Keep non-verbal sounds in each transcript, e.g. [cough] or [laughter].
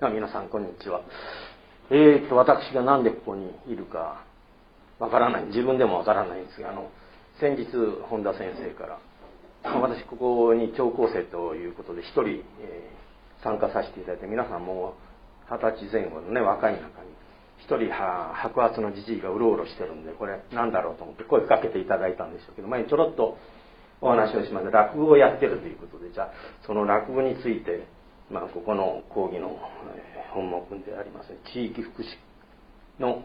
皆さんこんにちは。えーと私が何でここにいるかわからない。自分でもわからないんですがあの先日本田先生から私ここに聴講生ということで一人、えー、参加させていただいて皆さんも二十歳前後のね若い中に一人は白髪のじじいがうろうろしてるんでこれなんだろうと思って声かけていただいたんでしょうけど前にちょろっとお話をしました落語をやってるということでじゃあその落語についてまあここの講義の本目であります地域福祉の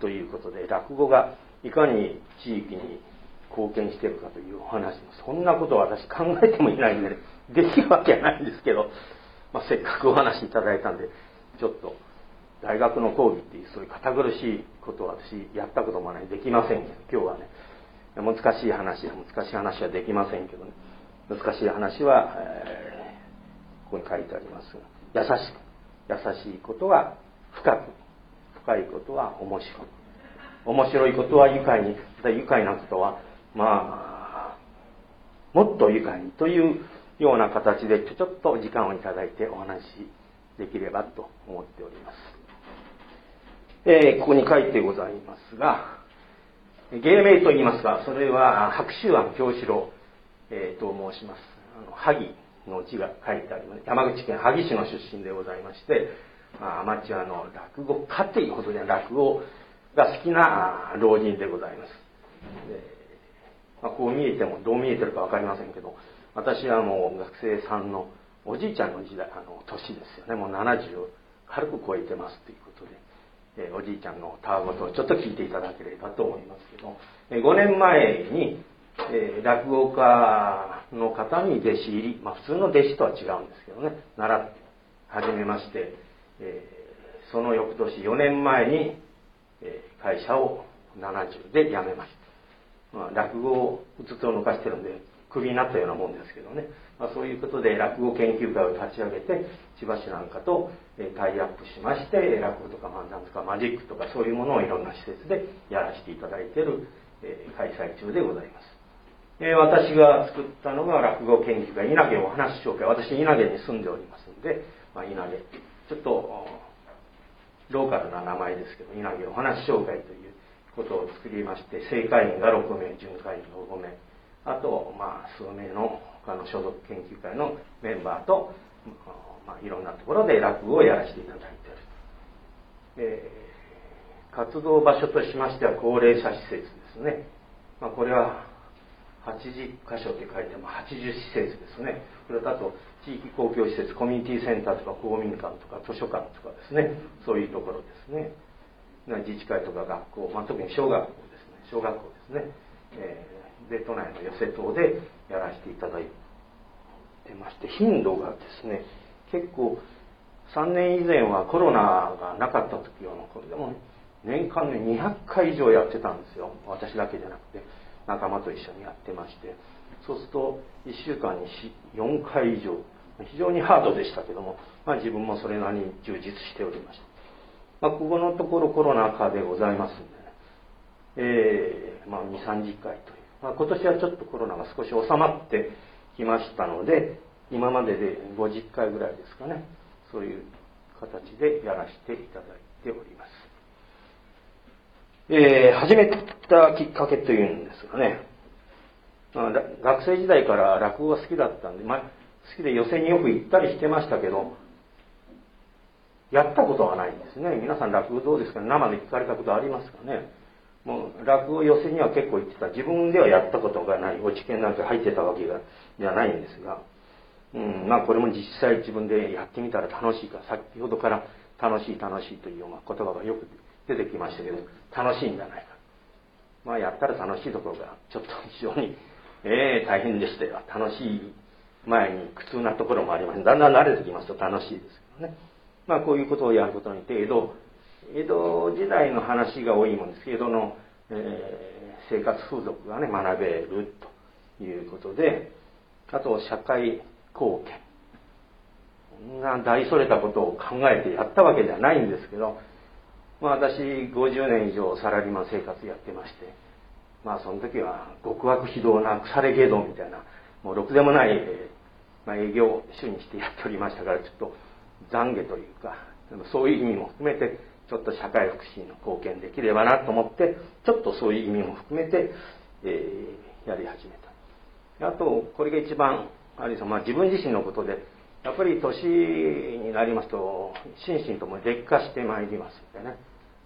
ということで落語がいかに地域に貢献しているかというお話そんなことは私考えてもいないんで、ね、[laughs] できるわけないんですけど、まあ、せっかくお話いただいたんでちょっと大学の講義っていうそういう堅苦しいことは私やったこともないできませんけど今日はね難しい話は難しい話はできませんけどね難しい話は、えー、ここに書いてあります。優しく。優しいことは深く。深いことは面白い。面白いことは愉快に。愉快なことはまあもっと愉快にというような形でちょちょっと時間をいただいてお話しできればと思っております、えー、ここに書いてございますが芸名と言いますかそれは白秋庵京志郎、えー、と申します。あの萩。の字が書いてあります。山口県萩市の出身でございまして、まあ、アマチュアの落語家というほどには落語が好きな老人でございます。まあ、こう見えてもどう見えてるか分かりませんけど私はもう学生さんのおじいちゃんの時代あの年ですよね。もう70を軽く超えてますということで、え、おじいちゃんのたわごとをちょっと聞いていただければと思いますけど、え、5年前に、え、落語家の方に弟子入り、まあ、普通の弟子とは違うんですけどね習って始めまして、えー、その翌年4年前に、え、会社を70で辞めました。まあ、落語をうつつを抜かしてるんでクビになったようなもんですけどね、まあ、そういうことで落語研究会を立ち上げて千葉市なんかとタイアップしまして落語とか漫談とかマジックとかそういうものをいろんな施設でやらせていただいてる、え開催中でございます、え私が作ったのが落語研究会稲毛お話紹介。私稲毛に住んでおりますので、まあ、稲毛。ちょっとローカルな名前ですけど稲毛お話紹介ということを作りまして正会員が6名準会員が5名。あと、まあ、数名の他の所属研究会のメンバーと、まあ、いろんなところで落語をやらせていただいている、えー、活動場所としましては高齢者施設ですね、まあ、これは80箇所って書いても80施設ですね。それとあと地域公共施設コミュニティセンターとか公民館とか図書館とかですね。そういうところですね。自治会とか学校、まあ、特に小学校ですね。小学校ですね、えー、で都内の寄せ島でやらせていただいてまして頻度がですね結構3年以前はコロナがなかった時はこれでも年間で200回以上やってたんですよ。私だけじゃなくて。仲間と一緒にやってましてそうすると1週間に4回以上非常にハードでしたけども、まあ、自分もそれなりに充実しておりましたまあ、ここのところコロナ禍でございますんで、ね、えー、まあ、2、30回という。まあ、今年はちょっとコロナが少し収まってきましたので、今までで50回ぐらいですかね、そういう形でやらせていただいております。えー、始めたきっかけというんですがね、あ、学生時代から落語が好きだったんで、まあ、好きで寄席によく行ったりしてましたけど、やったことはないんですね。皆さん落語どうですか？生で聞かれたことありますかね？もう落語寄せには結構行ってた。自分ではやったことがない。落ち研なんか入ってたわけがじゃないんですが。うん、まあこれも実際自分でやってみたら楽しいか。先ほどから楽しい楽しいというような言葉がよく出てきましたけど、楽しいんじゃないか。まあやったら楽しいところがちょっと非常に、えー、大変でしたよ。楽しい前に苦痛なところもあります。だんだん慣れてきますと楽しいですけどね。まあ、こういうことをやることによって江戸江戸時代の話が多いもんですけど江戸の、えー、生活風俗がね学べるということであと社会貢献そんな大それたことを考えてやったわけじゃないんですけど、まあ、私50年以上サラリーマン生活やってましてまあその時は極悪非道な腐れ芸道みたいなもうろくでもない、まあ、営業主にしてやっておりましたからちょっと懺悔というかそういう意味も含めてちょっと社会福祉に貢献できればなと思ってちょっとそういう意味も含めて、えー、やり始めた。あとこれが一番あるいは、まあ、自分自身のことでやっぱり年になりますと心身とも劣化してまいりますんでね。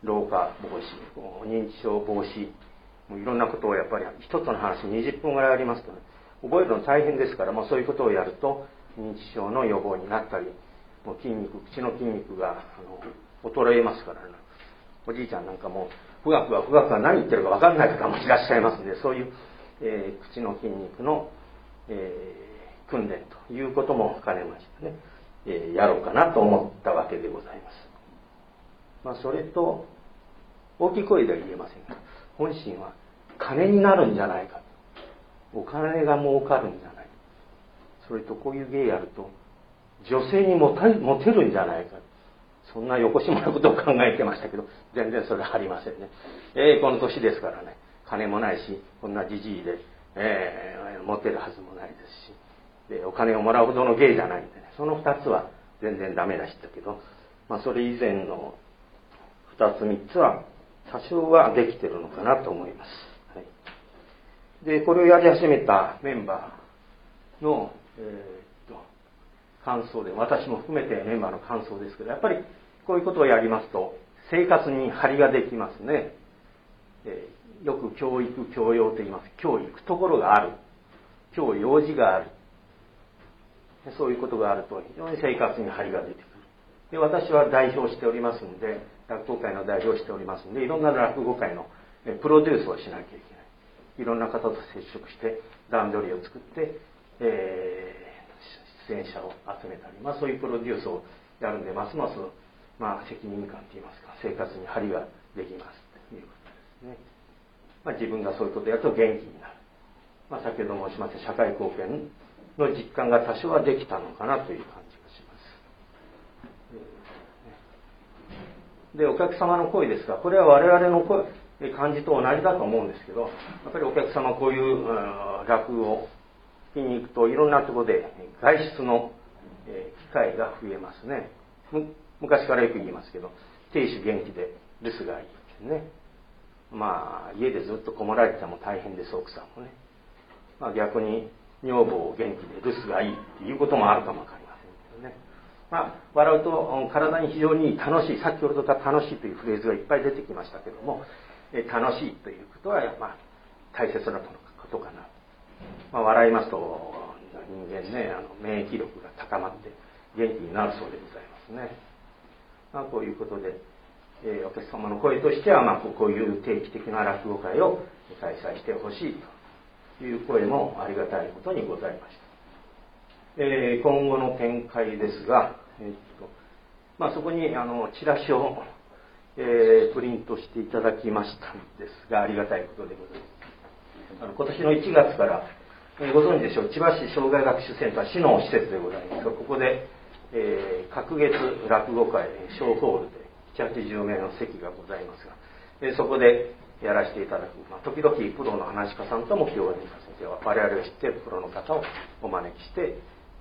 老化防止認知症防止もういろんなことをやっぱり一つの話20分ぐらいありますとね覚えるの大変ですから、まあ、そういうことをやると認知症の予防になったりもう筋肉口の筋肉があの衰えますからねおじいちゃんなんかも富岳は富岳は何言ってるか分かんない方もいらっしゃいますのでそういう、えー、口の筋肉の、えー、訓練ということも兼ねましてね、えー、やろうかなと思ったわけでございます。まあ、それと大きい声では言えませんが本心は金になるんじゃないかお金が儲かるんじゃない。それとこういう芸やると女性にモテるんじゃないかそんな横島なことを考えてましたけど全然それはありませんね。ええー、この年ですからね。金もないしこんなじじいで、えー、モテるはずもないですし。でお金をもらうほどの芸じゃないんでね。その2つは全然ダメでしたけど、まあ、それ以前の2つ3つは多少はできてるのかなと思います、はい、でこれをやり始めたメンバーの、えー、っと感想で私も含めてメンバーの感想ですけどやっぱりこういうことをやりますと生活に張りができますね、えー、よく教育教養と言います教育ところがある。教養児がある。そういうことがあると非常に生活に張りが出てくる。で私は代表しておりますんで落語会の代表しておりますんでいろんな落語会のプロデュースをしなきゃいけない。いろんな方と接触して段取りを作って、えー、出演者を集めたり、まあ、そういうプロデュースをやるんでますます、まあ、責任感といいますか生活に張りができますということですね、まあ、自分がそういうことをやると元気になる、まあ、先ほど申しました社会貢献の実感が多少はできたのかなという感じがします。で、お客様の声ですが、これは我々の声、感じと同じだと思うんですけど、やっぱりお客様こういう、落語を聞きに行くといろんなところで外出の機会が増えますね。昔からよく言いますけど、亭主元気で留守がいいですね。まあ、家でずっとこもられても大変です、奥さんもね。まあ、逆に女房元気で留守がいいっていうこともあるかもわかりませんけどね。まあ、笑うと体に非常に楽しい先ほどから楽しいというフレーズがいっぱい出てきましたけども、楽しいということは、まあ、大切なことかな、まあ、笑いますと人間ねあの免疫力が高まって元気になるそうでございますね、まあ、こういうことで、えー、お客様の声としては、まあ、こういう定期的な落語会を開催してほしいという声もありがたいことにございました、えー、今後の展開ですがえー、っとまあ、そこにあのチラシを、えー、プリントしていただきましたんですがありがたいことでございます。あの今年の1月から、えー、ご存知でしょう。千葉市障害学習センター市の施設でございます。がここで、えー、隔月落語会小ホールで780名の席がございますが、えー、そこでやらせていただく、まあ、時々プロの話家さんとも共演させて我々が知っているプロの方をお招きして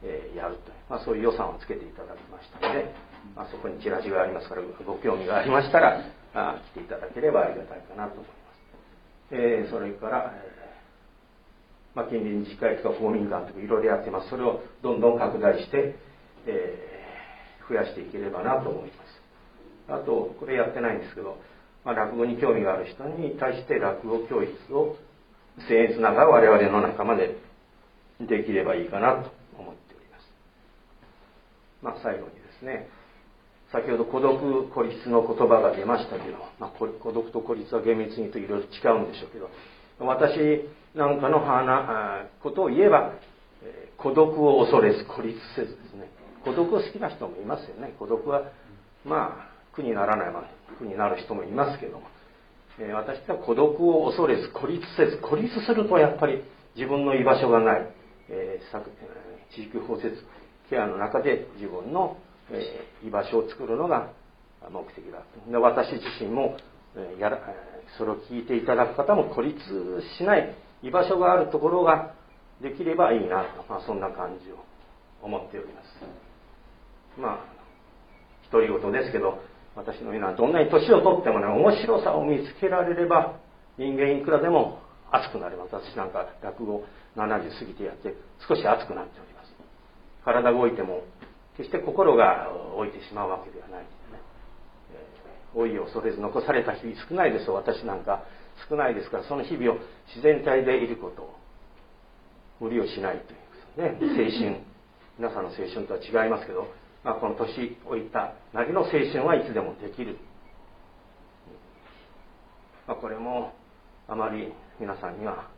えー、やるという、まあ、そういう予算をつけていただきましたので、まあ、そこにチラシがありますからご興味がありましたらあ来ていただければありがたいかなと思います、えー、それから、えー、まあ、近隣自治会とか公民館とかいろいろやってます。それをどんどん拡大して、え、増やしていければなと思います。あとこれやってないんですけど、まあ、落語に興味がある人に対して落語教室を僭越ながら我々の仲間でできればいいかなと。まあ、最後にですね先ほど孤独孤立の言葉が出ましたけど、まあ、孤独と孤立は厳密にといろいろ違うんでしょうけど私なんかの花ことを言えば孤独を恐れず孤立せずですね。孤独を好きな人もいますよね。孤独はまあ苦にならないまま苦になる人もいますけども、えー、私は孤独を恐れず孤立せず孤立するとやっぱり自分の居場所がない、えー、地域包摂ケアの中で自分の、えー、居場所を作るのが目的だで私自身も、えー、やらそれを聞いていただく方も孤立しない居場所があるところができればいいなと、まあ、そんな感じを思っております。まあ独り言ですけど私のようなどんなに年を取ってもね面白さを見つけられれば人間いくらでも熱くなれます。私なんか落語70過ぎてやって少し熱くなっております。体が動いても決して心が老いてしまうわけではない、老いを恐れず残された日々少ないですよ私なんか。少ないですからその日々を自然体でいること無理をしないというね青春皆さんの青春とは違いますけど、まあ、この年老いたなりの青春はいつでもできる、まあ、これもあまり皆さんには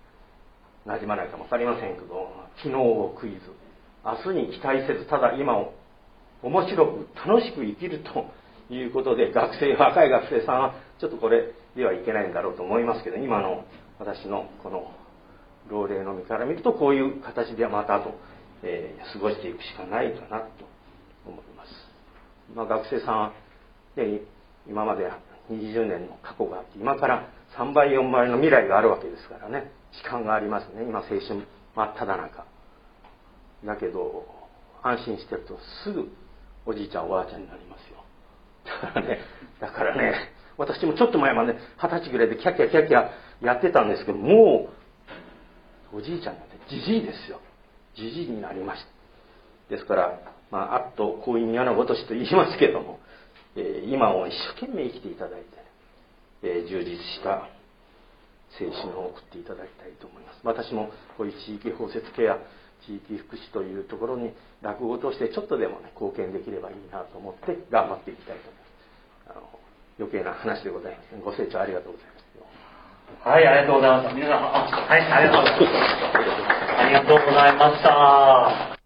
馴染まないかも分かりませんけど昨日を悔いず明日に期待せずただ今を面白く楽しく生きるということで [laughs] 学生若い学生さんはちょっとこれではいけないんだろうと思いますけど今の私のこの老齢の身から見るとこういう形でまたと、えー、過ごしていくしかないかなと思います、まあ、学生さんは、ね、今まで20年の過去があって今から3倍4倍の未来があるわけですからね時間がありますね。今青春真っ只中。だけど安心してるとすぐおじいちゃんおばあちゃんになりますよ。だからねだからね私もちょっと前まで二十歳ぐらいでキャキャキャキャやってたんですけどもうおじいちゃんなんてじじいですよ。じじいになりました。ですから、まあ、あっと婚姻宮のごとしと言いますけども、えー、今を一生懸命生きていただいて、えー、充実した青春を送っていただきたいと思います。私もこういう地域包摂ケア地域福祉というところに落語としてちょっとでもね貢献できればいいなと思って頑張っていきたいと思いますあの余計な話でございますご清聴ありがとうございます。はいありがとうございます。皆さんあはいありがとうございましたありがとうございました。